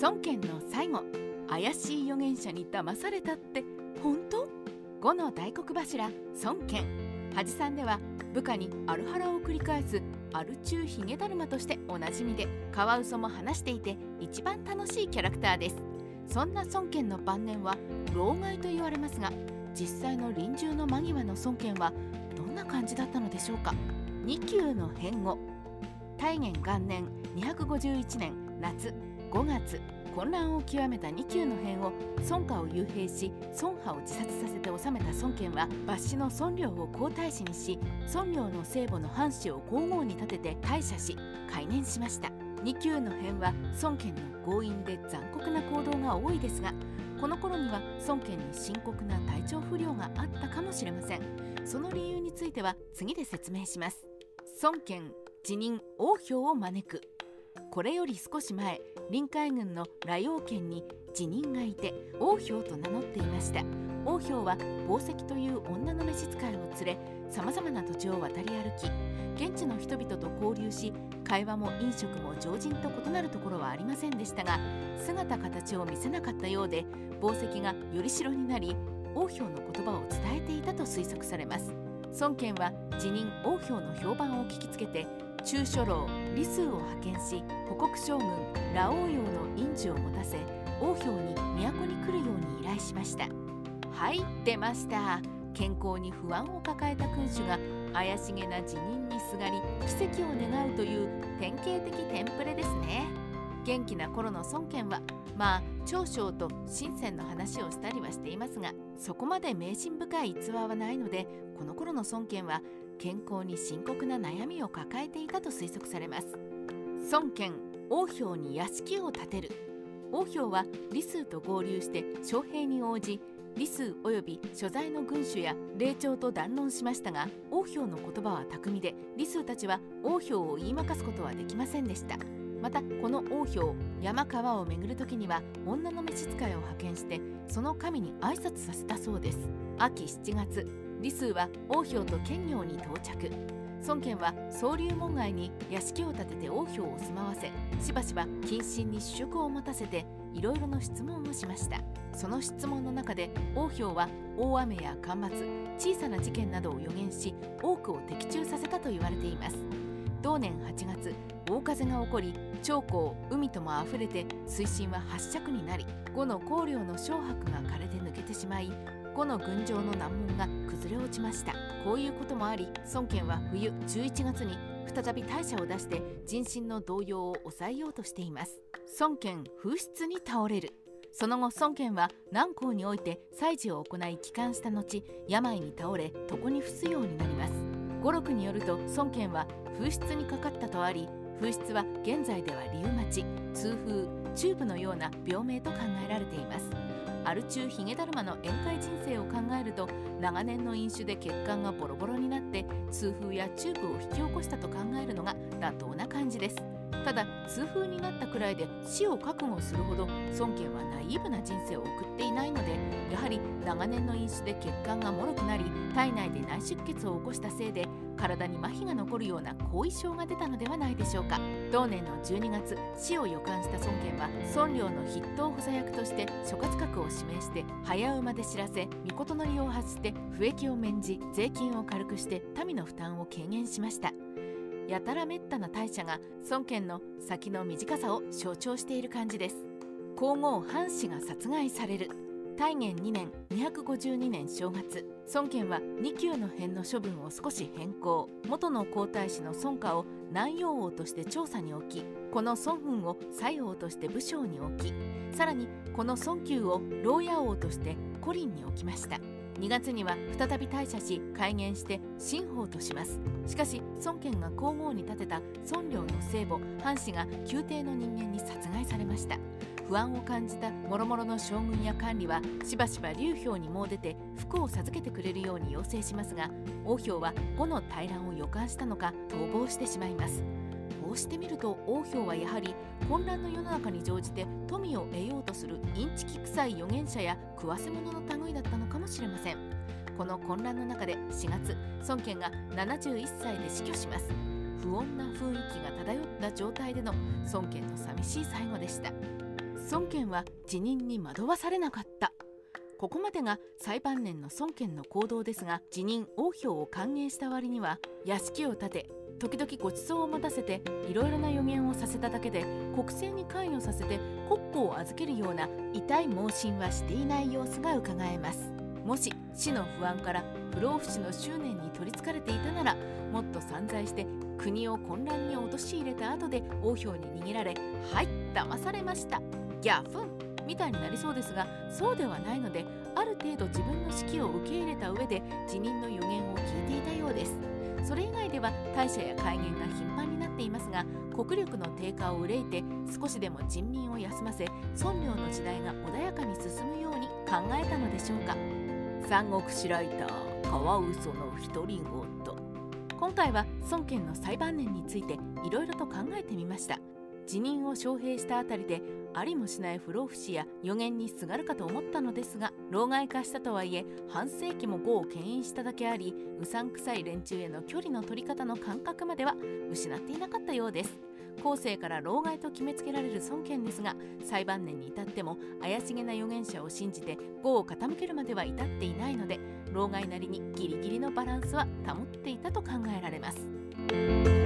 孫権の最後怪しい預言者に騙されたって本当？5の大黒柱孫権恥さんでは部下にアルハラを繰り返すアル中ヒゲだるまとしておなじみでカワウソも話していて一番楽しいキャラクターです。そんな孫権の晩年は老害と言われますが実際の臨終の間際の孫権はどんな感じだったのでしょうか？2級の変後大元元年251年夏5月混乱を極めた2級の変を孫家を幽閉し孫派を自殺させて治めた孫権は抜子の孫領を皇太子にし孫領の聖母の藩士を皇后に立てて大赦し改年しました。2級の変は孫権の強引で残酷な行動が多いですがこの頃には孫権に深刻な体調不良があったかもしれません。その理由については次で説明します。孫権辞任王兵を招く。これより少し前臨海軍の羅陽県に辞任がいて王兵と名乗っていました。王兵は宝石という女の召使いを連れさまざまな土地を渡り歩き現地の人々と交流し会話も飲食も常人と異なるところはありませんでしたが姿形を見せなかったようで宝石がより代になり王兵の言葉を伝えていたと推測されます。孫権は辞任王兵の評判を聞きつけて中書老李数を派遣し護国将軍羅王陽の印字を持たせ王兵に都に来るように依頼しました。はい出ました。健康に不安を抱えた君主が怪しげな辞任にすがり奇跡を願うという典型的テンプレですね。元気な頃の孫権はまあ長将と深センの話をしたりはしていますがそこまで迷信深い逸話はないのでこの頃の孫権は健康に深刻な悩みを抱えていたと推測されます。孫権王兵に屋敷を建てる。王兵は李数と合流して将兵に応じ李数及び所在の軍主や霊長と談論しましたが王兵の言葉は巧みで李数たちは王兵を言いまかすことはできませんでした。またこの王兵山川を巡る時には女の召使いを派遣してその神に挨拶させたそうです。秋7月李数は王兵と兼業に到着。孫権は総龍門外に屋敷を建てて王兵を住まわせしばしば謹慎に主食を持たせていろいろな質問をしました。その質問の中で王兵は大雨や干ばつ小さな事件などを予言し多くを的中させたと言われています。同年8月大風が起こり長江海ともあふれて水深は8尺になり5の香料の小白が枯れて抜けてしまい5の群青の難問が崩れ落ちました。こういうこともあり孫権は冬11月に再び大社を出して人心の動揺を抑えようとしています。孫権風湿に倒れる。その後孫権は南光において祭事を行い帰還した後病に倒れ床に伏すようになります。呉録によると孫権は風湿にかかったとあり風湿は現在ではリウマチ痛風チューブのような病名と考えられています。アル中ヒゲだるまの宴会人生を考えると長年の飲酒で血管がボロボロになって痛風やチューブを引き起こしたと考えるのが妥当な感じです。ただ痛風になったくらいで死を覚悟するほど孫権はナイーブな人生を送っていないのでやはり長年の飲酒で血管がもろくなり体内で内出血を起こしたせいで体に麻痺が残るような後遺症が出たのではないでしょうか。同年の12月死を予感した孫権は孫領の筆頭補佐役として諸葛閣を指名して早馬で知らせ御の利を発して不益を免じ税金を軽くして民の負担を軽減しました。やたらめったな大社が孫権の先の短さを象徴している感じです。皇后藩士が殺害される。大元2年252年正月。孫権は2級の辺の処分を少し変更。元の皇太子の孫家を南陽王として調査に置きこの孫墳を西王として武将に置きさらにこの孫宮を牢屋王として古林に置きました。2月には再び退社し改元して新法とします。しかし孫権が皇后に立てた孫領の聖母藩士が宮廷の人間に殺害されました。不安を感じた諸々の将軍や管理はしばしば劉氷にもう出て服を授けてくれるように要請しますが王氷は呉の大乱を予感したのか逃亡してしまいます。こうしてみると王氷はやはり混乱の世の中に乗じて富を得ようとするインチキ臭い預言者や食わせ者の類だったのかもしれません。この混乱の中で4月孫権が71歳で死去します。不穏な雰囲気が漂った状態での孫権の寂しい最後でした。孫権は辞任に惑わされなかった。ここまでが最晩年の孫権の行動ですが辞任王票を歓迎した割には屋敷を建て時々ご馳走を待たせていろいろな予言をさせただけで国政に関与させて国庫を預けるような痛い盲信はしていない様子がうかがえます。もし死の不安から不老不死の執念に取りつかれていたならもっと散財して国を混乱に陥れた後で王票に逃げられはい騙されました。ギャフンみたいになりそうですがそうではないのである程度自分の指揮を受け入れた上で辞任の予言を聞いていたようです。それ以外では大社や戒厳が頻繁になっていますが国力の低下を憂いて少しでも人民を休ませ孫領の時代が穏やかに進むように考えたのでしょうか。三国志ライターカワウソの独り言。今回は孫権の最晩年についていろいろと考えてみました。辞任を招聘したあたりでありもしない不老不死や予言にすがるかと思ったのですが老害化したとはいえ半世紀も呉を牽引しただけありうさんくさい連中への距離の取り方の感覚までは失っていなかったようです。後世から老害と決めつけられる孫権ですが最晩年に至っても怪しげな預言者を信じて呉を傾けるまでは至っていないので老害なりにギリギリのバランスは保っていたと考えられます。